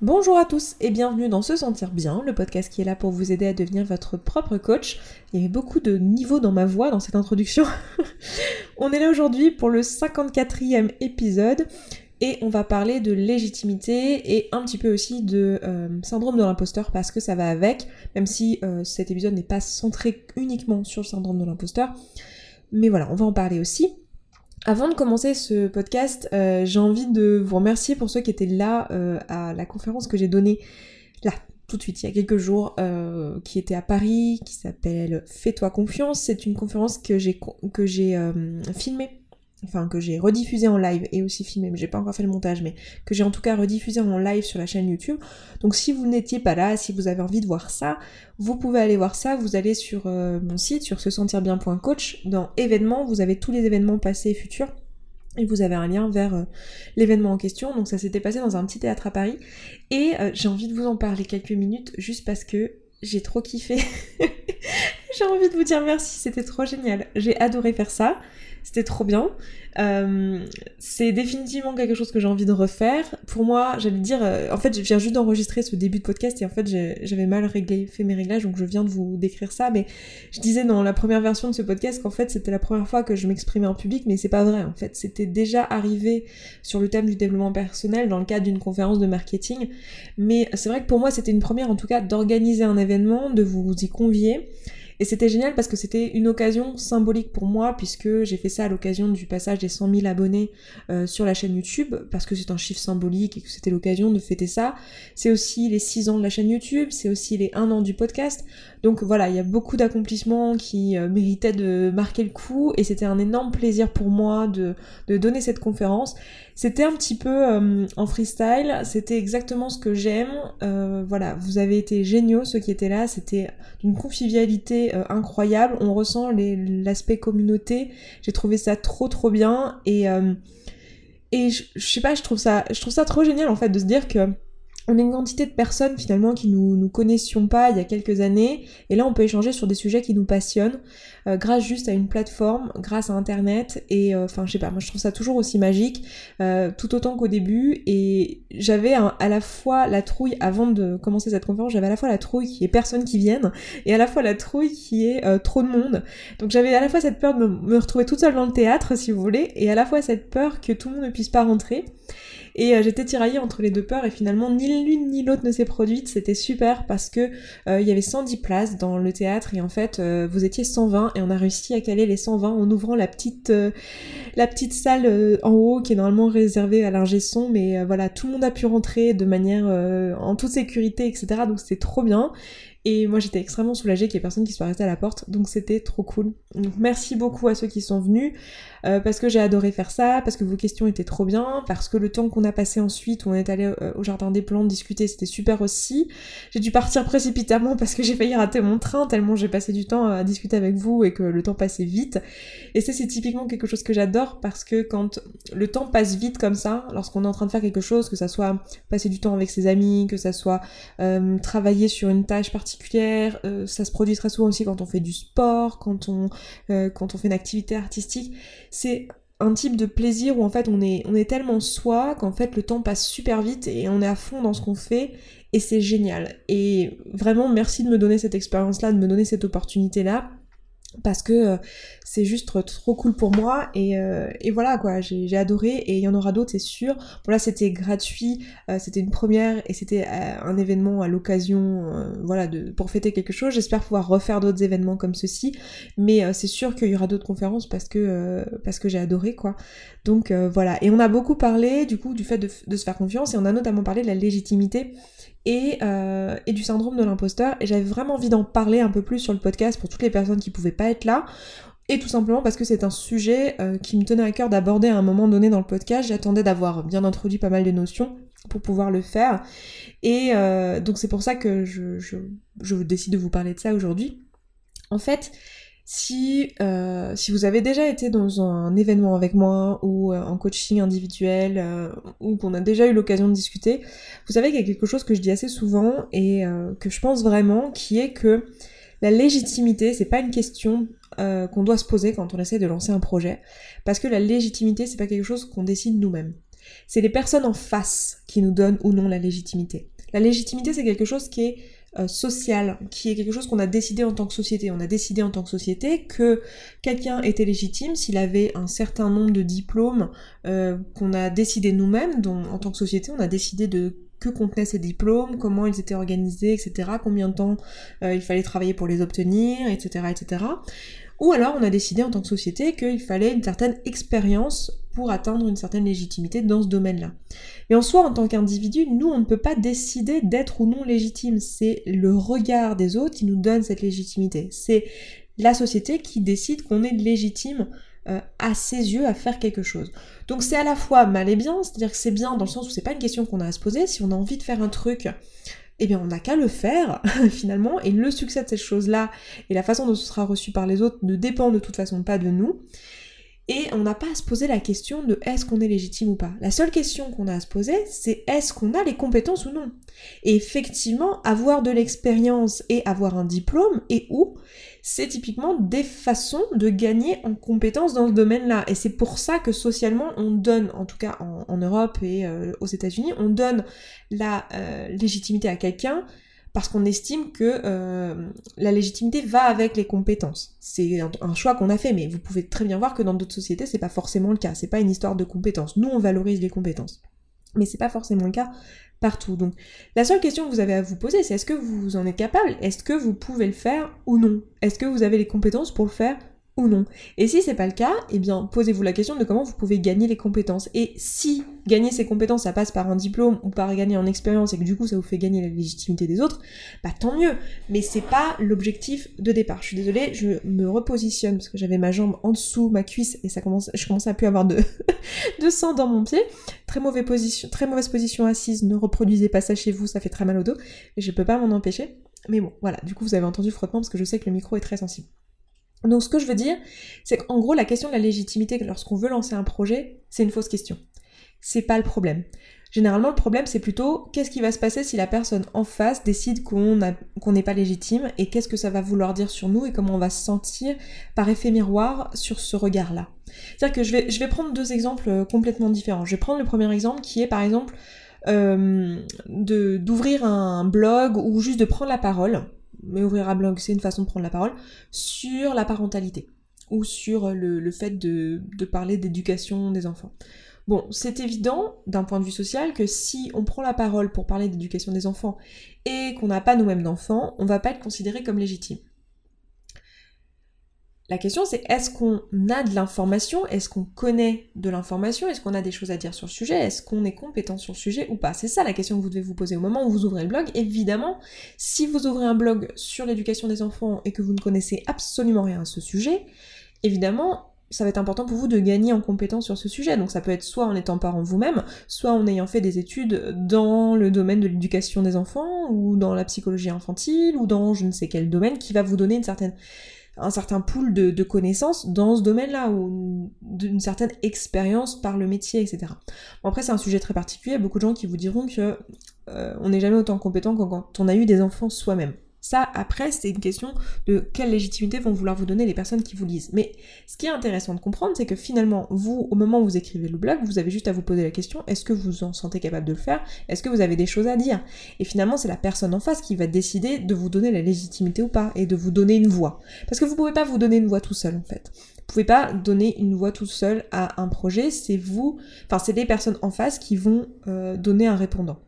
Bonjour à tous et bienvenue dans Se Sentir Bien, le podcast qui est là pour vous aider à devenir votre propre coach. Il y avait beaucoup de niveaux dans ma voix dans cette introduction. on est là aujourd'hui pour le 54e épisode et on va parler de légitimité et un petit peu aussi de euh, syndrome de l'imposteur parce que ça va avec, même si euh, cet épisode n'est pas centré uniquement sur le syndrome de l'imposteur. Mais voilà, on va en parler aussi. Avant de commencer ce podcast, euh, j'ai envie de vous remercier pour ceux qui étaient là euh, à la conférence que j'ai donnée là tout de suite il y a quelques jours, euh, qui était à Paris, qui s'appelle Fais-toi confiance. C'est une conférence que j'ai que j'ai filmée enfin que j'ai rediffusé en live et aussi filmé, mais j'ai pas encore fait le montage, mais que j'ai en tout cas rediffusé en live sur la chaîne YouTube. Donc si vous n'étiez pas là, si vous avez envie de voir ça, vous pouvez aller voir ça, vous allez sur euh, mon site, sur se sentir bien.coach, dans événements, vous avez tous les événements passés et futurs. Et vous avez un lien vers euh, l'événement en question. Donc ça s'était passé dans un petit théâtre à Paris. Et euh, j'ai envie de vous en parler quelques minutes juste parce que j'ai trop kiffé. j'ai envie de vous dire merci, c'était trop génial. J'ai adoré faire ça. C'était trop bien. Euh, c'est définitivement quelque chose que j'ai envie de refaire. Pour moi, j'allais dire, euh, en fait, je viens juste d'enregistrer ce début de podcast et en fait, j'avais mal réglé, fait mes réglages, donc je viens de vous décrire ça. Mais je disais dans la première version de ce podcast qu'en fait, c'était la première fois que je m'exprimais en public, mais c'est pas vrai. En fait, c'était déjà arrivé sur le thème du développement personnel dans le cadre d'une conférence de marketing. Mais c'est vrai que pour moi, c'était une première, en tout cas, d'organiser un événement, de vous y convier. Et c'était génial parce que c'était une occasion symbolique pour moi, puisque j'ai fait ça à l'occasion du passage des 100 000 abonnés euh, sur la chaîne YouTube, parce que c'est un chiffre symbolique et que c'était l'occasion de fêter ça. C'est aussi les 6 ans de la chaîne YouTube, c'est aussi les 1 an du podcast. Donc voilà, il y a beaucoup d'accomplissements qui euh, méritaient de marquer le coup, et c'était un énorme plaisir pour moi de, donner cette conférence. C'était un petit peu euh, en freestyle, c'était exactement ce que j'aime. voilà, vous avez été géniaux ceux qui étaient là, c'était d'une convivialité euh, incroyable. On ressent l'aspect communauté. J'ai trouvé ça trop trop bien et euh, je, je, sais pas, je trouve ça trop génial en fait de se dire que on est une quantité de personnes finalement qui nous, nous connaissions pas il y a quelques années, et là on peut échanger sur des sujets qui nous passionnent, euh, grâce juste à une plateforme, grâce à internet, et euh, enfin je sais pas, moi je trouve ça toujours aussi magique, euh, tout autant qu'au début, et j'avais à la fois la trouille, avant de commencer cette conférence, j'avais à la fois la trouille qui est personne qui vienne, et à la fois la trouille qui est trop de monde, donc j'avais à la fois cette peur de me, me retrouver toute seule dans le théâtre, si vous voulez, et à la fois cette peur que tout le monde ne puisse pas rentrer, et euh, j'étais tiraillée entre les deux peurs et finalement ni l'une ni l'autre ne s'est produite. C'était super parce que euh, y avait 110 places dans le théâtre et en fait euh, vous étiez 120 et on a réussi à caler les 120 en ouvrant la petite la petite salle en haut qui est normalement réservée à l'ingé son mais voilà tout le monde a pu rentrer de manière en toute sécurité etc. Donc c'était trop bien. Et moi j'étais extrêmement soulagée qu'il y ait personne qui soit resté à la porte, donc c'était trop cool. Donc merci beaucoup à ceux qui sont venus, euh, parce que j'ai adoré faire ça, parce que vos questions étaient trop bien, parce que le temps qu'on a passé ensuite, où on est allé euh, au jardin des plantes discuter, c'était super aussi. J'ai dû partir précipitamment parce que j'ai failli rater mon train, tellement j'ai passé du temps à discuter avec vous et que le temps passait vite. Et ça c'est typiquement quelque chose que j'adore, parce que quand le temps passe vite comme ça, lorsqu'on est en train de faire quelque chose, que ça soit passer du temps avec ses amis, que ça soit euh, travailler sur une tâche particulière, Euh, ça se produit très souvent aussi quand on fait du sport, quand on, euh, quand on fait une activité artistique. C'est un type de plaisir où en fait on est, on est tellement soi qu'en fait le temps passe super vite et on est à fond dans ce qu'on fait et c'est génial. Et vraiment merci de me donner cette expérience-là, de me donner cette opportunité-là parce que euh, c'est juste trop cool pour moi et, euh, et voilà quoi j'ai adoré et il y en aura d'autres c'est sûr. Bon là c'était gratuit euh, c'était une première et c'était un événement à l'occasion voilà de pour fêter quelque chose. J'espère pouvoir refaire d'autres événements comme ceci mais c'est sûr qu'il y aura d'autres conférences parce que parce que j'ai adoré quoi. Donc voilà. Et on a beaucoup parlé du coup du fait de, de se faire confiance et on a notamment parlé de la légitimité euh, et, du syndrome de l'imposteur. Et j'avais vraiment envie d'en parler un peu plus sur le podcast pour toutes les personnes qui pouvaient pas être là. Et tout simplement parce que c'est un sujet euh, qui me tenait à cœur d'aborder à un moment donné dans le podcast. J'attendais d'avoir bien introduit pas mal de notions pour pouvoir le faire. Et euh, donc c'est pour ça que je, décide de vous parler de ça aujourd'hui. En fait, si, euh, si vous avez déjà été dans un événement avec moi ou euh, en coaching individuel euh, ou qu'on a déjà eu l'occasion de discuter, vous savez qu'il y a quelque chose que je dis assez souvent et que je pense vraiment qui est que la légitimité, c'est pas une question qu'on doit se poser quand on essaie de lancer un projet parce que la légitimité, c'est pas quelque chose qu'on décide nous-mêmes. C'est les personnes en face qui nous donnent ou non la légitimité. La légitimité, c'est quelque chose qui est euh, social, qui est quelque chose qu'on a décidé en tant que société. On a décidé en tant que société que quelqu'un était légitime s'il avait un certain nombre de diplômes euh, qu'on a décidé nous-mêmes, dont en tant que société on a décidé de que contenaient ces diplômes, comment ils étaient organisés, etc., combien de temps euh, il fallait travailler pour les obtenir, etc., etc. Ou alors on a décidé en tant que société qu'il fallait une certaine expérience pour atteindre une certaine légitimité dans ce domaine-là. Mais en soi, en tant qu'individu, nous, on ne peut pas décider d'être ou non légitime. C'est le regard des autres qui nous donne cette légitimité. C'est la société qui décide qu'on est légitime euh, à ses yeux à faire quelque chose. Donc c'est à la fois mal et bien, c'est-à-dire que c'est bien dans le sens où c'est pas une question qu'on a à se poser. Si on a envie de faire un truc, eh bien on n'a qu'à le faire finalement, et le succès de cette chose-là et la façon dont ce sera reçu par les autres ne dépend de toute façon pas de nous. Et on n'a pas à se poser la question de est-ce qu'on est légitime ou pas. La seule question qu'on a à se poser, c'est est-ce qu'on a les compétences ou non. Et effectivement, avoir de l'expérience et avoir un diplôme et où, c'est typiquement des façons de gagner en compétences dans ce domaine-là. Et c'est pour ça que socialement, on donne, en tout cas en, Europe et euh, aux États-Unis, on donne la euh, légitimité à quelqu'un parce qu'on estime que euh, la légitimité va avec les compétences. C'est un, choix qu'on a fait, mais vous pouvez très bien voir que dans d'autres sociétés, c'est pas forcément le cas. C'est pas une histoire de compétences. Nous, on valorise les compétences. Mais c'est pas forcément le cas partout. Donc, la seule question que vous avez à vous poser, c'est est-ce que vous en êtes capable? Est-ce que vous pouvez le faire ou non? Est-ce que vous avez les compétences pour le faire ou non. Et si c'est pas le cas, eh bien posez-vous la question de comment vous pouvez gagner les compétences. Et si gagner ces compétences ça passe par un diplôme ou par gagner en expérience et que du coup ça vous fait gagner la légitimité des autres, bah tant mieux. Mais c'est pas l'objectif de départ. Je suis désolée, je me repositionne parce que j'avais ma jambe en dessous, ma cuisse et ça commence, je commençais à plus avoir de, de sang dans mon pied. Très mauvaise position, assise. Ne reproduisez pas ça chez vous, ça fait très mal au dos. Et je peux pas m'en empêcher. Mais bon, voilà. Du coup vous avez entendu frottement parce que je sais que le micro est très sensible. Donc ce que je veux dire, c'est qu'en gros la question de la légitimité lorsqu'on veut lancer un projet, c'est une fausse question. C'est pas le problème. Généralement le problème c'est plutôt qu'est-ce qui va se passer si la personne en face décide qu'on n'est pas légitime et qu'est-ce que ça va vouloir dire sur nous et comment on va se sentir par effet miroir sur ce regard-là. C'est-à-dire que je vais, prendre deux exemples euh, complètement différents. Je vais prendre le premier exemple qui est par exemple euh, d'ouvrir un blog ou juste de prendre la parole mais ouvrir un blog, c'est une façon de prendre la parole, sur la parentalité ou sur le, fait de, parler d'éducation des enfants. Bon, c'est évident d'un point de vue social que si on prend la parole pour parler d'éducation des enfants et qu'on n'a pas nous-mêmes d'enfants, on va pas être considéré comme légitime. La question c'est est-ce qu'on a de l'information? Est-ce qu'on connaît de l'information? Est-ce qu'on a des choses à dire sur le sujet? Est-ce qu'on est compétent sur le sujet ou pas? C'est ça la question que vous devez vous poser au moment où vous ouvrez le blog. Évidemment, si vous ouvrez un blog sur l'éducation des enfants et que vous ne connaissez absolument rien à ce sujet, évidemment, ça va être important pour vous de gagner en compétence sur ce sujet. Donc ça peut être soit en étant parent vous-même, soit en ayant fait des études dans le domaine de l'éducation des enfants, ou dans la psychologie infantile, ou dans je ne sais quel domaine qui va vous donner une certaine un certain pool de, connaissances dans ce domaine-là, ou d'une certaine expérience par le métier, etc. Bon, après, c'est un sujet très particulier, il y a beaucoup de gens qui vous diront que euh, on n'est jamais autant compétent que quand on a eu des enfants soi-même. Ça, après, c'est une question de quelle légitimité vont vouloir vous donner les personnes qui vous lisent. Mais ce qui est intéressant de comprendre, c'est que finalement, vous, au moment où vous écrivez le blog, vous avez juste à vous poser la question, est-ce que vous en sentez capable de le faire? Est-ce que vous avez des choses à dire? Et finalement, c'est la personne en face qui va décider de vous donner la légitimité ou pas, et de vous donner une voix. Parce que vous pouvez pas vous donner une voix tout seul, en fait. Vous pouvez pas donner une voix tout seul à un projet, c'est vous, enfin c'est les personnes en face qui vont euh, donner un répondant.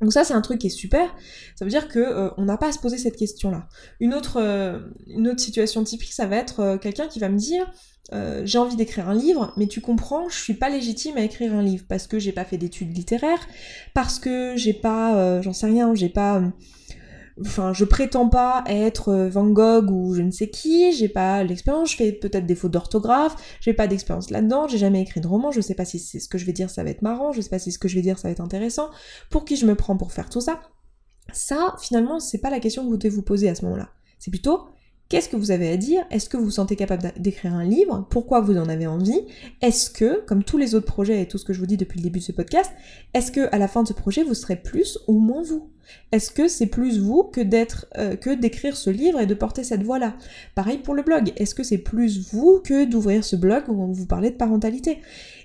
Donc ça c'est un truc qui est super, ça veut dire que euh, on n'a pas à se poser cette question-là. Une autre, euh, une autre situation typique, ça va être euh, quelqu'un qui va me dire j'ai envie d'écrire un livre, mais tu comprends, je suis pas légitime à écrire un livre parce que j'ai pas fait d'études littéraires, parce que j'ai pas, j'en sais rien, j'ai pas Enfin, je prétends pas être euh, Van Gogh ou je ne sais qui, j'ai pas l'expérience, je fais peut-être des fautes d'orthographe, j'ai pas d'expérience là-dedans, j'ai jamais écrit de roman, je sais pas si c'est ce que je vais dire ça va être marrant, je sais pas si ce que je vais dire ça va être intéressant, pour qui je me prends pour faire tout ça? Ça, finalement, c'est pas la question que vous devez vous poser à ce moment-là. C'est plutôt Qu'est-ce que vous avez à dire? Est-ce que vous vous sentez capable d'écrire un livre? Pourquoi vous en avez envie? Est-ce que, comme tous les autres projets et tout ce que je vous dis depuis le début de ce podcast, est-ce que à la fin de ce projet vous serez plus ou moins vous? Est-ce que c'est plus vous que d'être euh, que d'écrire ce livre et de porter cette voix-là? Pareil pour le blog. Est-ce que c'est plus vous que d'ouvrir ce blog où on vous parlez de parentalité?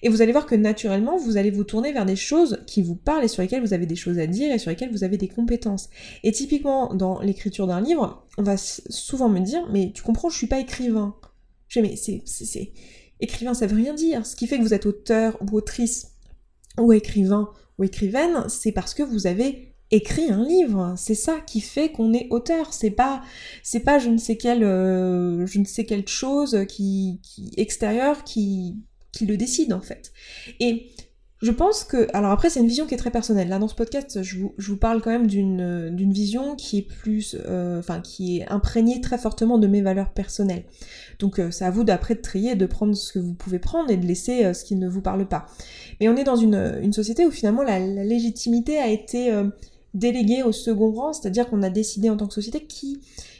Et vous allez voir que naturellement, vous allez vous tourner vers des choses qui vous parlent et sur lesquelles vous avez des choses à dire et sur lesquelles vous avez des compétences. Et typiquement, dans l'écriture d'un livre, on va souvent me dire, mais tu comprends, je suis pas écrivain. Je dis, mais c'est, c'est, écrivain, ça veut rien dire. Ce qui fait que vous êtes auteur ou autrice ou écrivain ou écrivaine, c'est parce que vous avez écrit un livre. C'est ça qui fait qu'on est auteur. C'est pas, c'est pas je ne sais quelle, euh, je ne sais quelle chose qui, extérieure qui, qui le décide en fait. Et je pense que, alors après c'est une vision qui est très personnelle. Là dans ce podcast, je vous, je vous parle quand même d'une, d'une vision qui est plus, euh, qui est imprégnée très fortement de mes valeurs personnelles. Donc euh, c'est à vous d'après de trier, de prendre ce que vous pouvez prendre et de laisser ce qui ne vous parle pas. Mais on est dans une, une société où finalement la légitimité a été délégué au second rang, c'est-à-dire qu'on a décidé en tant que société qui,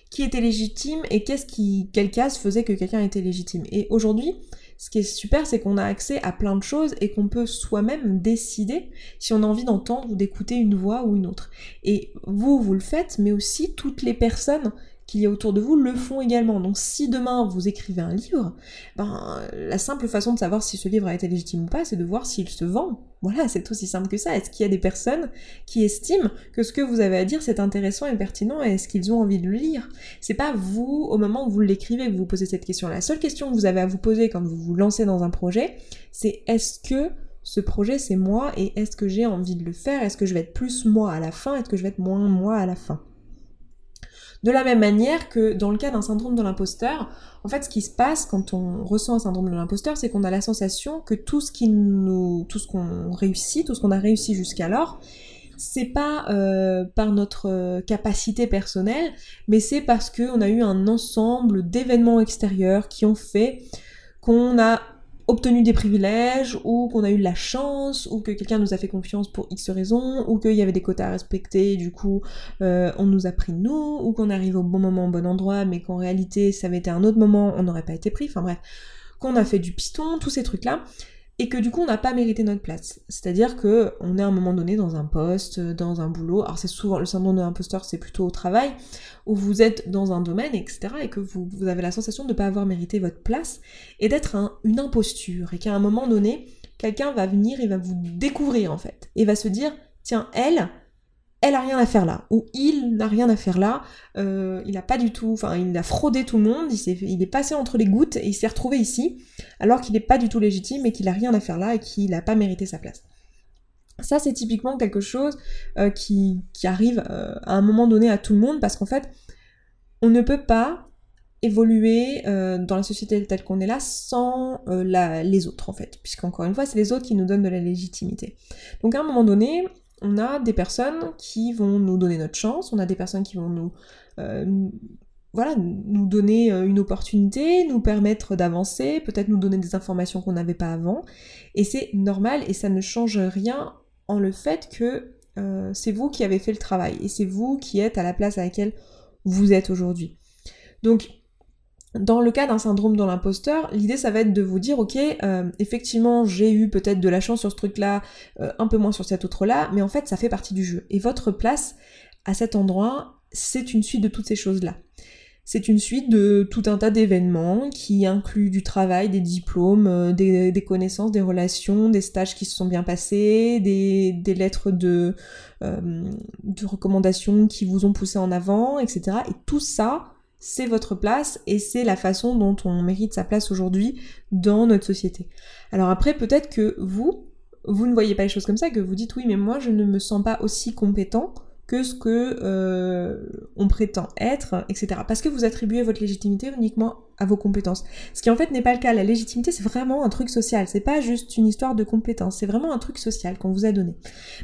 qui était légitime et qu'est-ce qui, quelle case faisait que quelqu'un était légitime. Et aujourd'hui, ce qui est super, c'est qu'on a accès à plein de choses et qu'on peut soi-même décider si on a envie d'entendre ou d'écouter une voix ou une autre. Et vous, vous le faites, mais aussi toutes les personnes qu'il y a autour de vous le font également. Donc si demain vous écrivez un livre, ben, la simple façon de savoir si ce livre a été légitime ou pas, c'est de voir s'il se vend. Voilà, c'est aussi simple que ça. Est-ce qu'il y a des personnes qui estiment que ce que vous avez à dire c'est intéressant et pertinent et est-ce qu'ils ont envie de le lire? C'est pas vous, au moment où vous l'écrivez, que vous vous posez cette question. La seule question que vous avez à vous poser quand vous vous lancez dans un projet, c'est est-ce que ce projet c'est moi et est-ce que j'ai envie de le faire? Est-ce que je vais être plus moi à la fin? Est-ce que je vais être moins moi à la fin? De la même manière que dans le cas d'un syndrome de l'imposteur, en fait, ce qui se passe quand on ressent un syndrome de l'imposteur, c'est qu'on a la sensation que tout ce qui nous, tout ce qu'on réussit, tout ce qu'on a réussi jusqu'alors, c'est pas euh, par notre euh, capacité personnelle, mais c'est parce qu'on a eu un ensemble d'événements extérieurs qui ont fait qu'on a obtenu des privilèges, ou qu'on a eu de la chance, ou que quelqu'un nous a fait confiance pour X raisons, ou qu'il y avait des quotas à respecter, du coup euh, on nous a pris nous, ou qu'on arrive au bon moment au bon endroit, mais qu'en réalité ça avait été un autre moment, on n'aurait pas été pris, enfin bref, qu'on a fait du piston, tous ces trucs-là et que du coup on n'a pas mérité notre place. C'est-à-dire que on est à un moment donné dans un poste, dans un boulot, alors c'est souvent le syndrome de l'imposteur, c'est plutôt au travail, où vous êtes dans un domaine, etc., et que vous, avez la sensation de ne pas avoir mérité votre place, et d'être une imposture, et qu'à un moment donné, quelqu'un va venir et va vous découvrir en fait, et va se dire, tiens, elle, elle a rien à faire là, ou il n'a rien à faire là, euh, il a pas du tout, enfin il a fraudé tout le monde, il, est passé entre les gouttes et il s'est retrouvé ici, alors qu'il n'est pas du tout légitime et qu'il a rien à faire là et qu'il n'a pas mérité sa place. Ça c'est typiquement quelque chose euh, qui, arrive euh, à un moment donné à tout le monde parce qu'en fait on ne peut pas évoluer dans la société telle qu'on est là sans les autres en fait, puisqu'encore une fois c'est les autres qui nous donnent de la légitimité. Donc à un moment donné, on a des personnes qui vont nous donner notre chance, on a des personnes qui vont nous, euh, voilà, nous donner euh, une opportunité, nous permettre d'avancer, peut-être nous donner des informations qu'on n'avait pas avant. Et c'est normal et ça ne change rien en le fait que euh, c'est vous qui avez fait le travail et c'est vous qui êtes à la place à laquelle vous êtes aujourd'hui. Donc dans le cas d'un syndrome de l'imposteur, l'idée ça va être de vous dire ok, euh, effectivement j'ai eu peut-être de la chance sur ce truc-là, euh, un peu moins sur cet autre-là, mais en fait ça fait partie du jeu. Et votre place à cet endroit, c'est une suite de toutes ces choses-là. C'est une suite de tout un tas d'événements qui incluent du travail, des diplômes, euh, des, connaissances, des relations, des stages qui se sont bien passés, des, lettres de, de recommandations qui vous ont poussé en avant, etc. Et tout ça, c'est votre place et c'est la façon dont on mérite sa place aujourd'hui dans notre société. Alors après, peut-être que vous, vous ne voyez pas les choses comme ça, que vous dites oui, mais moi je ne me sens pas aussi compétent que ce que euh, on prétend être, etc. Parce que vous attribuez votre légitimité uniquement à vos compétences. Ce qui en fait n'est pas le cas. La légitimité, c'est vraiment un truc social. C'est pas juste une histoire de compétences. C'est vraiment un truc social qu'on vous a donné.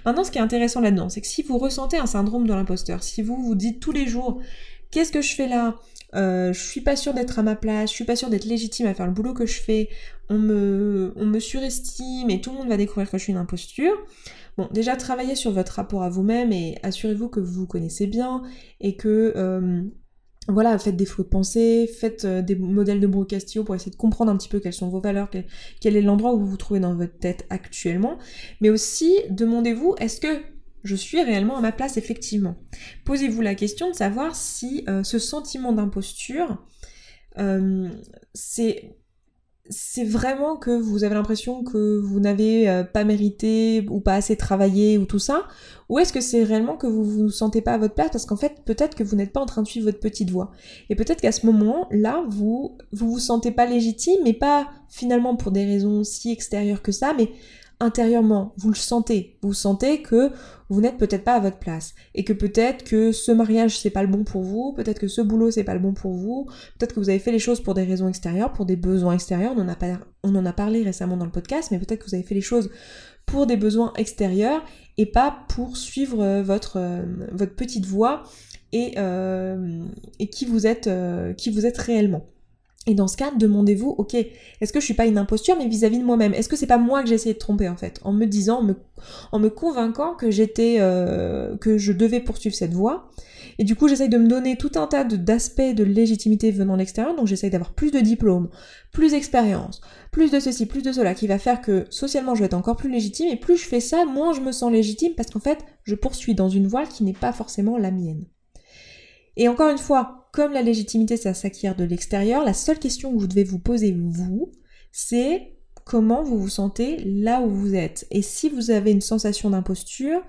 Maintenant, ce qui est intéressant là-dedans, c'est que si vous ressentez un syndrome de l'imposteur, si vous vous dites tous les jours Qu'est-ce que je fais là? Euh, je suis pas sûre d'être à ma place, je suis pas sûre d'être légitime à faire le boulot que je fais, on me, on me surestime et tout le monde va découvrir que je suis une imposture. Bon, déjà travaillez sur votre rapport à vous-même et assurez-vous que vous vous connaissez bien et que euh, voilà, faites des flots de pensée, faites euh, des modèles de Brocastio pour essayer de comprendre un petit peu quelles sont vos valeurs, quel, est l'endroit où vous vous trouvez dans votre tête actuellement. Mais aussi, demandez-vous, est-ce que je suis réellement à ma place effectivement. Posez-vous la question de savoir si euh, ce sentiment d'imposture, euh, c'est vraiment que vous avez l'impression que vous n'avez euh, pas mérité ou pas assez travaillé ou tout ça Ou est-ce que c'est réellement que vous vous sentez pas à votre place parce qu'en fait peut-être que vous n'êtes pas en train de suivre votre petite voix Et peut-être qu'à ce moment-là, vous, vous vous sentez pas légitime, mais pas finalement pour des raisons si extérieures que ça, mais intérieurement, vous le sentez. Vous sentez que vous n'êtes peut-être pas à votre place. Et que peut-être que ce mariage c'est pas le bon pour vous, peut-être que ce boulot c'est pas le bon pour vous, peut-être que vous avez fait les choses pour des raisons extérieures, pour des besoins extérieurs. On en a, parlé récemment dans le podcast, mais peut-être que vous avez fait les choses pour des besoins extérieurs et pas pour suivre euh, votre, euh, votre petite voix et, euh, qui vous êtes réellement. Et dans ce cas, demandez-vous, ok, est-ce que je suis pas une imposture, mais vis-à-vis de moi-même? Est-ce que c'est pas moi que j'ai essayé de tromper en fait, en me disant, en me, convainquant que j'étais, euh, que je devais poursuivre cette voie. Et du coup, j'essaye de me donner tout un tas d'aspects de, légitimité venant de l'extérieur. Donc, j'essaye d'avoir plus de diplômes, plus d'expérience, plus de ceci, plus de cela, qui va faire que socialement, je vais être encore plus légitime. Et plus je fais ça, moins je me sens légitime parce qu'en fait, je poursuis dans une voie qui n'est pas forcément la mienne. Et encore une fois, comme la légitimité, ça s'acquiert de l'extérieur, la seule question que vous devez vous poser, vous, c'est comment vous vous sentez là où vous êtes. Et si vous avez une sensation d'imposture,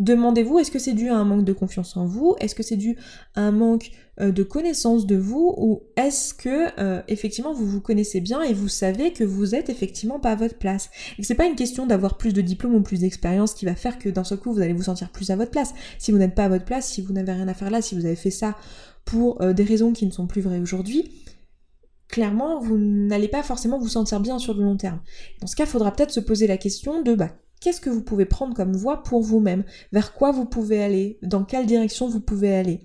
demandez-vous est-ce que c'est dû à un manque de confiance en vous? Est-ce que c'est dû à un manque euh, de connaissance de vous? Ou est-ce que euh, effectivement vous vous connaissez bien et vous savez que vous êtes effectivement pas à votre place? Et que c'est pas une question d'avoir plus de diplômes ou plus d'expérience qui va faire que d'un seul coup vous allez vous sentir plus à votre place. Si vous n'êtes pas à votre place, si vous n'avez rien à faire là, si vous avez fait ça pour euh, des raisons qui ne sont plus vraies aujourd'hui, clairement, vous n'allez pas forcément vous sentir bien sur le long terme. Dans ce cas, il faudra peut-être se poser la question de bah, qu'est-ce que vous pouvez prendre comme voie pour vous-même, vers quoi vous pouvez aller, dans quelle direction vous pouvez aller?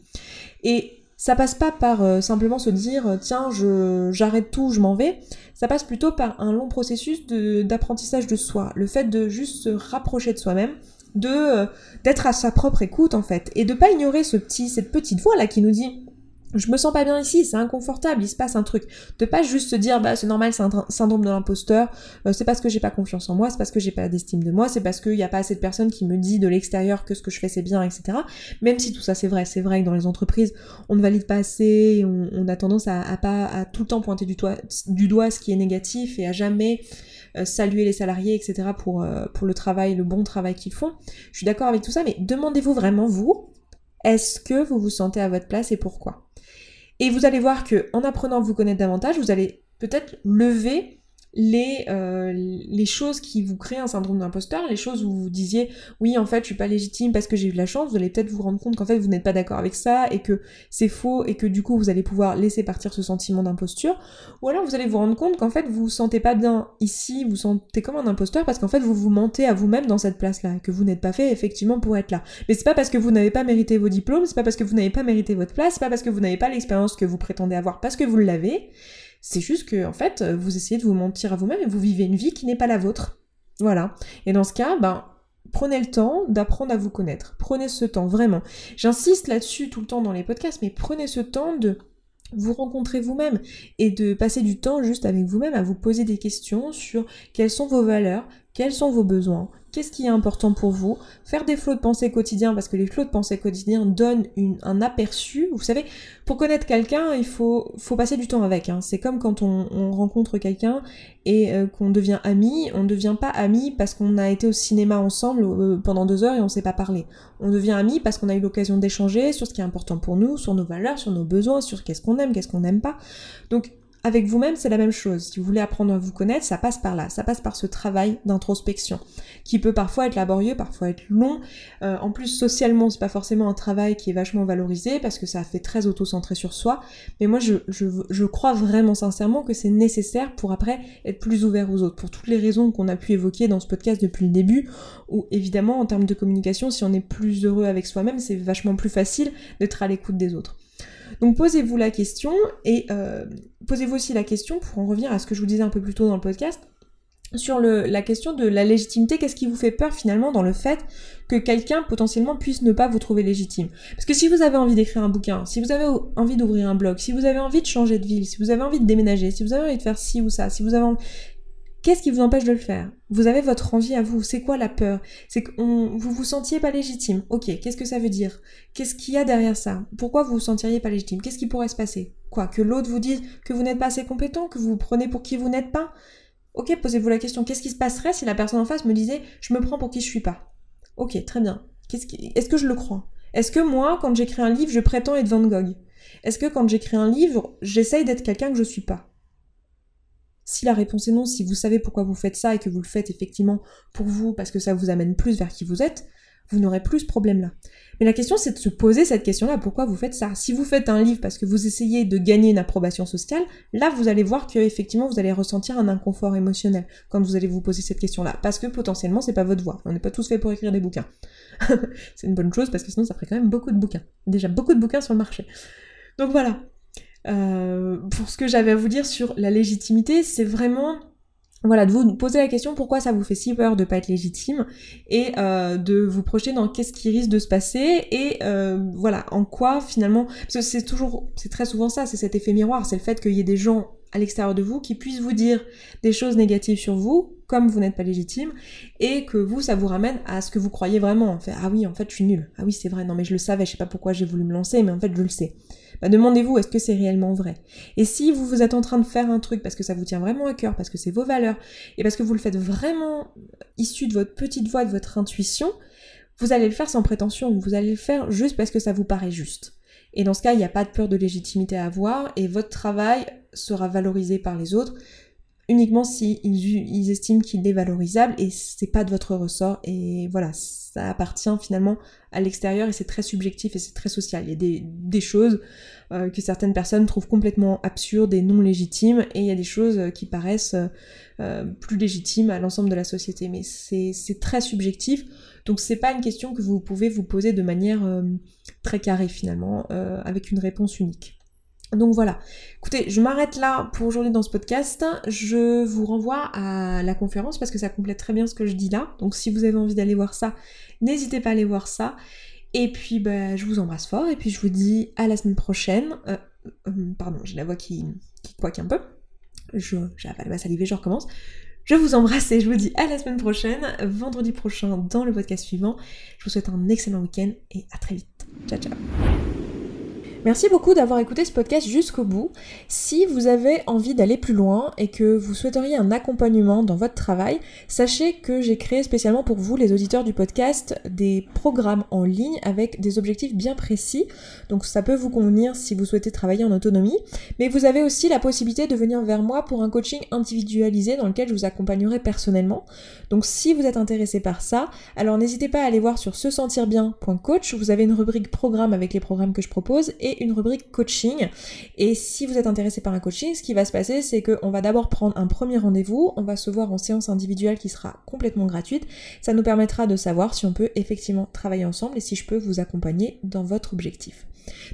Et ça passe pas par euh, simplement se dire euh, tiens je j'arrête tout, je m'en vais. Ça passe plutôt par un long processus d'apprentissage de, soi, le fait de juste se rapprocher de soi-même, de d'être à sa propre écoute en fait, et de pas ignorer ce petit cette petite voix là qui nous dit je me sens pas bien ici, c'est inconfortable, il se passe un truc. De pas juste se dire bah c'est normal, c'est un syndrome de l'imposteur, euh, c'est parce que j'ai pas confiance en moi, c'est parce que j'ai pas d'estime de moi, c'est parce qu'il y a pas assez de personnes qui me disent de l'extérieur que ce que je fais c'est bien, etc. Même si tout ça c'est vrai, c'est vrai que dans les entreprises on ne valide pas assez, on, a tendance à, pas à tout le temps pointer du, du doigt ce qui est négatif et à jamais euh, saluer les salariés, etc. pour euh, pour le travail, le bon travail qu'ils font. Je suis d'accord avec tout ça, mais demandez-vous vraiment vous, est-ce que vous vous sentez à votre place et pourquoi? Et vous allez voir que en apprenant à vous connaître davantage, vous allez peut-être lever les, euh, les choses qui vous créent un syndrome d'imposteur, les choses où vous disiez oui en fait je suis pas légitime parce que j'ai eu la chance, vous allez peut-être vous rendre compte qu'en fait vous n'êtes pas d'accord avec ça et que c'est faux et que du coup vous allez pouvoir laisser partir ce sentiment d'imposture, ou alors vous allez vous rendre compte qu'en fait vous vous sentez pas bien ici, vous, vous sentez comme un imposteur parce qu'en fait vous vous mentez à vous-même dans cette place-là, que vous n'êtes pas fait effectivement pour être là. Mais c'est pas parce que vous n'avez pas mérité vos diplômes, c'est pas parce que vous n'avez pas mérité votre place, c'est pas parce que vous n'avez pas l'expérience que vous prétendez avoir parce que vous l'avez, c'est juste que, en fait, vous essayez de vous mentir à vous-même et vous vivez une vie qui n'est pas la vôtre. Voilà. Et dans ce cas, ben, prenez le temps d'apprendre à vous connaître. Prenez ce temps, vraiment. J'insiste là-dessus tout le temps dans les podcasts, mais prenez ce temps de vous rencontrer vous-même et de passer du temps juste avec vous-même à vous poser des questions sur quelles sont vos valeurs, quels sont vos besoins, qu'est-ce qui est important pour vous, faire des flots de pensée quotidiens, parce que les flots de pensée quotidiens donnent un aperçu. Vous savez, pour connaître quelqu'un, il faut, passer du temps avec. Hein. C'est comme quand on, rencontre quelqu'un et euh, qu'on devient ami, on ne devient pas ami parce qu'on a été au cinéma ensemble euh, pendant deux heures et on sait pas parler. On devient ami parce qu'on a eu l'occasion d'échanger sur ce qui est important pour nous, sur nos valeurs, sur nos besoins, sur qu'est-ce qu'on aime, qu'est-ce qu'on n'aime pas. Donc avec vous-même, c'est la même chose. Si vous voulez apprendre à vous connaître, ça passe par là. Ça passe par ce travail d'introspection, qui peut parfois être laborieux, parfois être long. Euh, en plus, socialement, c'est pas forcément un travail qui est vachement valorisé, parce que ça fait très auto-centré sur soi. Mais moi, je, je, je crois vraiment sincèrement que c'est nécessaire pour après être plus ouvert aux autres, pour toutes les raisons qu'on a pu évoquer dans ce podcast depuis le début, où évidemment, en termes de communication, si on est plus heureux avec soi-même, c'est vachement plus facile d'être à l'écoute des autres. Donc posez-vous la question et euh, posez-vous aussi la question, pour en revenir à ce que je vous disais un peu plus tôt dans le podcast, sur la question de la légitimité, qu'est-ce qui vous fait peur finalement dans le fait que quelqu'un potentiellement puisse ne pas vous trouver légitime? Parce que si vous avez envie d'écrire un bouquin, si vous avez envie d'ouvrir un blog, si vous avez envie de changer de ville, si vous avez envie de déménager, si vous avez envie de faire ci ou ça, si vous avez envie... Qu'est-ce qui vous empêche de le faire? Vous avez votre envie à vous. C'est quoi la peur? C'est que vous vous sentiez pas légitime. Ok, qu'est-ce que ça veut dire? Qu'est-ce qu'il y a derrière ça? Pourquoi vous vous sentiriez pas légitime? Qu'est-ce qui pourrait se passer? Quoi Que l'autre vous dise que vous n'êtes pas assez compétent, que vous vous prenez pour qui vous n'êtes pas? Ok, posez-vous la question, qu'est-ce qui se passerait si la personne en face me disait je me prends pour qui je suis pas Ok, très bien. Est-ce que je le crois? Est-ce que moi, quand j'écris un livre, je prétends être Van Gogh? Est-ce que quand j'écris un livre, j'essaye d'être quelqu'un que je suis pas? Si la réponse est non, si vous savez pourquoi vous faites ça et que vous le faites effectivement pour vous parce que ça vous amène plus vers qui vous êtes, vous n'aurez plus ce problème-là. Mais la question, c'est de se poser cette question-là, pourquoi vous faites ça? Si vous faites un livre parce que vous essayez de gagner une approbation sociale, là, vous allez voir que effectivement, vous allez ressentir un inconfort émotionnel quand vous allez vous poser cette question-là, parce que potentiellement, c'est pas votre voix. On n'est pas tous faits pour écrire des bouquins. c'est une bonne chose parce que sinon, ça ferait quand même beaucoup de bouquins. Déjà beaucoup de bouquins sur le marché. Donc voilà. Euh, pour ce que j'avais à vous dire sur la légitimité, c'est vraiment voilà, de vous poser la question pourquoi ça vous fait si peur de pas être légitime et euh, de vous projeter dans qu'est-ce qui risque de se passer et euh, voilà, en quoi finalement, parce que c'est toujours, c'est très souvent ça, c'est cet effet miroir, c'est le fait qu'il y ait des gens à l'extérieur de vous qui puissent vous dire des choses négatives sur vous, comme vous n'êtes pas légitime, et que vous, ça vous ramène à ce que vous croyez vraiment. En fait, ah oui, en fait, je suis nulle. Ah oui, c'est vrai, non mais je le savais, je sais pas pourquoi j'ai voulu me lancer, mais en fait, je le sais. Bah, demandez-vous, est-ce que c'est réellement vrai? Et si vous, vous êtes en train de faire un truc parce que ça vous tient vraiment à cœur, parce que c'est vos valeurs, et parce que vous le faites vraiment issu de votre petite voix, de votre intuition, vous allez le faire sans prétention, vous allez le faire juste parce que ça vous paraît juste. Et dans ce cas, il n'y a pas de peur de légitimité à avoir, et votre travail sera valorisé par les autres uniquement si ils, estiment qu'il est valorisable et c'est pas de votre ressort et voilà ça appartient finalement à l'extérieur et c'est très subjectif et c'est très social. Il y a des, choses euh, que certaines personnes trouvent complètement absurdes et non légitimes et il y a des choses qui paraissent euh, plus légitimes à l'ensemble de la société. Mais c'est très subjectif. Donc c'est pas une question que vous pouvez vous poser de manière euh, très carrée finalement avec une réponse unique donc voilà. Écoutez, je m'arrête là pour aujourd'hui dans ce podcast. Je vous renvoie à la conférence parce que ça complète très bien ce que je dis là. Donc si vous avez envie d'aller voir ça, n'hésitez pas à aller voir ça. Et puis bah, je vous embrasse fort et puis je vous dis à la semaine prochaine. Euh, euh, pardon, j'ai la voix qui, qui un peu. Avalé ma salive je recommence. Je vous embrasse et je vous dis à la semaine prochaine, vendredi prochain dans le podcast suivant. Je vous souhaite un excellent week-end et à très vite. Ciao ciao Merci beaucoup d'avoir écouté ce podcast jusqu'au bout. Si vous avez envie d'aller plus loin et que vous souhaiteriez un accompagnement dans votre travail, sachez que j'ai créé spécialement pour vous, les auditeurs du podcast, des programmes en ligne avec des objectifs bien précis. Donc ça peut vous convenir si vous souhaitez travailler en autonomie. Mais vous avez aussi la possibilité de venir vers moi pour un coaching individualisé dans lequel je vous accompagnerai personnellement. Donc si vous êtes intéressé par ça, alors n'hésitez pas à aller voir sur se sentir bien.coach. Vous avez une rubrique programme avec les programmes que je propose une rubrique coaching. Et si vous êtes intéressé par un coaching, ce qui va se passer, c'est qu'on va d'abord prendre un premier rendez-vous, on va se voir en séance individuelle qui sera complètement gratuite. Ça nous permettra de savoir si on peut effectivement travailler ensemble et si je peux vous accompagner dans votre objectif.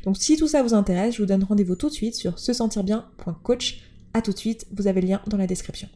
Donc si tout ça vous intéresse, je vous donne rendez-vous tout de suite sur se sentir bien.coach. A tout de suite, vous avez le lien dans la description.